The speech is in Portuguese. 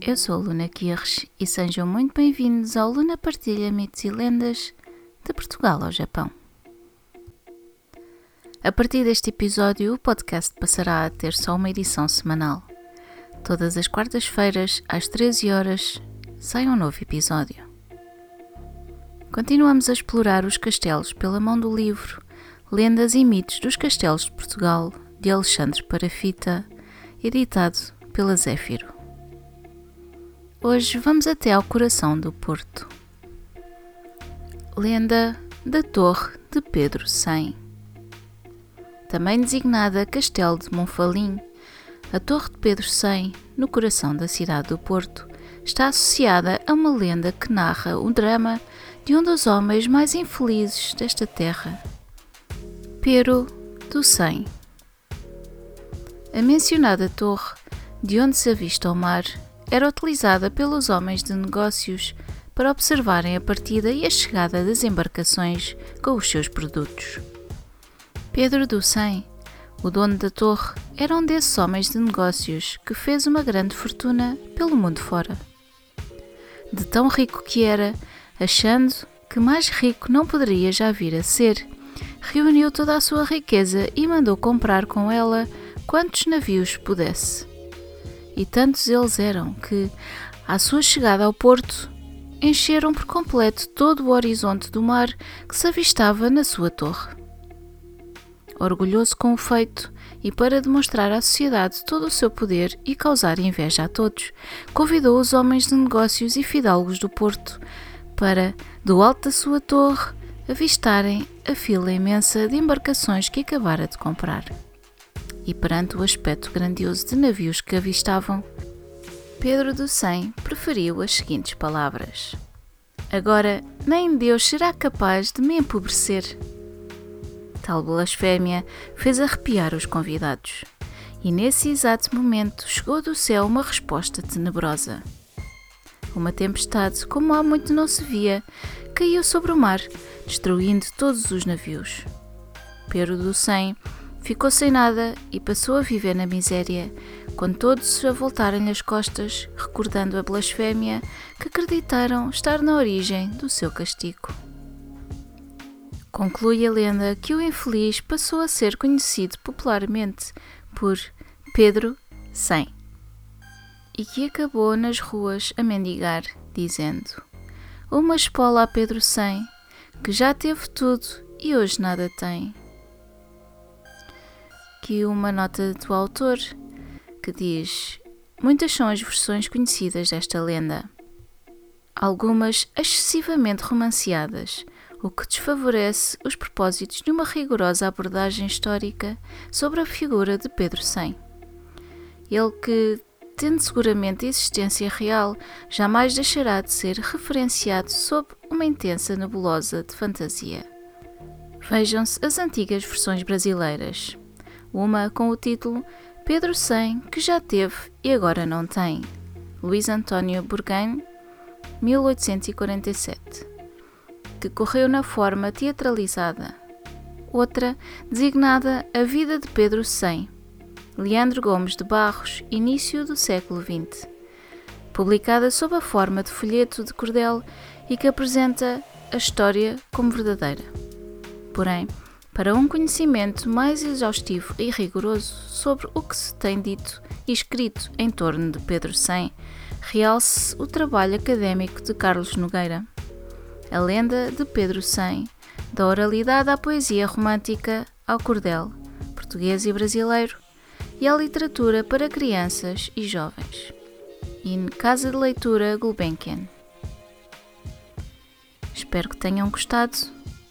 Eu sou a Luna Kirsch e sejam muito bem-vindos ao Luna Partilha Mitos e Lendas de Portugal ao Japão. A partir deste episódio, o podcast passará a ter só uma edição semanal. Todas as quartas-feiras, às 13 horas, sai um novo episódio. Continuamos a explorar os castelos pela mão do livro Lendas e Mitos dos Castelos de Portugal, de Alexandre Parafita, editado pela Zéfiro. Hoje vamos até ao coração do Porto. Lenda da Torre de Pedro Sem. Também designada Castelo de Monfalim, a Torre de Pedro Sem, no coração da cidade do Porto, está associada a uma lenda que narra o drama de um dos homens mais infelizes desta terra, Pero do Sem. A mencionada torre, de onde se avista o mar, era utilizada pelos homens de negócios para observarem a partida e a chegada das embarcações com os seus produtos. Pedro do Sem, o dono da torre, era um desses homens de negócios que fez uma grande fortuna pelo mundo fora. De tão rico que era, achando que mais rico não poderia já vir a ser, reuniu toda a sua riqueza e mandou comprar com ela quantos navios pudesse e tantos eles eram que, à sua chegada ao porto, encheram por completo todo o horizonte do mar que se avistava na sua torre. Orgulhoso com o feito e para demonstrar à sociedade todo o seu poder e causar inveja a todos, convidou os homens de negócios e fidalgos do porto para, do alto da sua torre, avistarem a fila imensa de embarcações que acabara de comprar e perante o aspecto grandioso de navios que avistavam, Pedro do Sem preferiu as seguintes palavras: Agora nem Deus será capaz de me empobrecer. Tal blasfémia fez arrepiar os convidados, e nesse exato momento chegou do céu uma resposta tenebrosa. Uma tempestade, como há muito não se via, caiu sobre o mar, destruindo todos os navios. Pedro do Sem Ficou sem nada e passou a viver na miséria, com todos a voltarem as costas, recordando a blasfémia que acreditaram estar na origem do seu castigo. Conclui a lenda que o infeliz passou a ser conhecido popularmente por Pedro Sem e que acabou nas ruas a mendigar, dizendo: Uma espola a Pedro Sem, que já teve tudo e hoje nada tem aqui uma nota do autor que diz: Muitas são as versões conhecidas desta lenda, algumas excessivamente romanceadas, o que desfavorece os propósitos de uma rigorosa abordagem histórica sobre a figura de Pedro Sem. Ele que, tendo seguramente existência real, jamais deixará de ser referenciado sob uma intensa nebulosa de fantasia. Vejam-se as antigas versões brasileiras uma com o título Pedro Sem, que já teve e agora não tem, Luís António Bourgain, 1847, que correu na forma teatralizada. Outra, designada A Vida de Pedro Sem, Leandro Gomes de Barros, início do século XX, publicada sob a forma de folheto de cordel e que apresenta a história como verdadeira. Porém, para um conhecimento mais exaustivo e rigoroso sobre o que se tem dito e escrito em torno de Pedro Sem, realce o trabalho académico de Carlos Nogueira. A lenda de Pedro Sem, da oralidade à poesia romântica ao cordel, português e brasileiro, e à literatura para crianças e jovens. In Casa de Leitura Gulbenkian. Espero que tenham gostado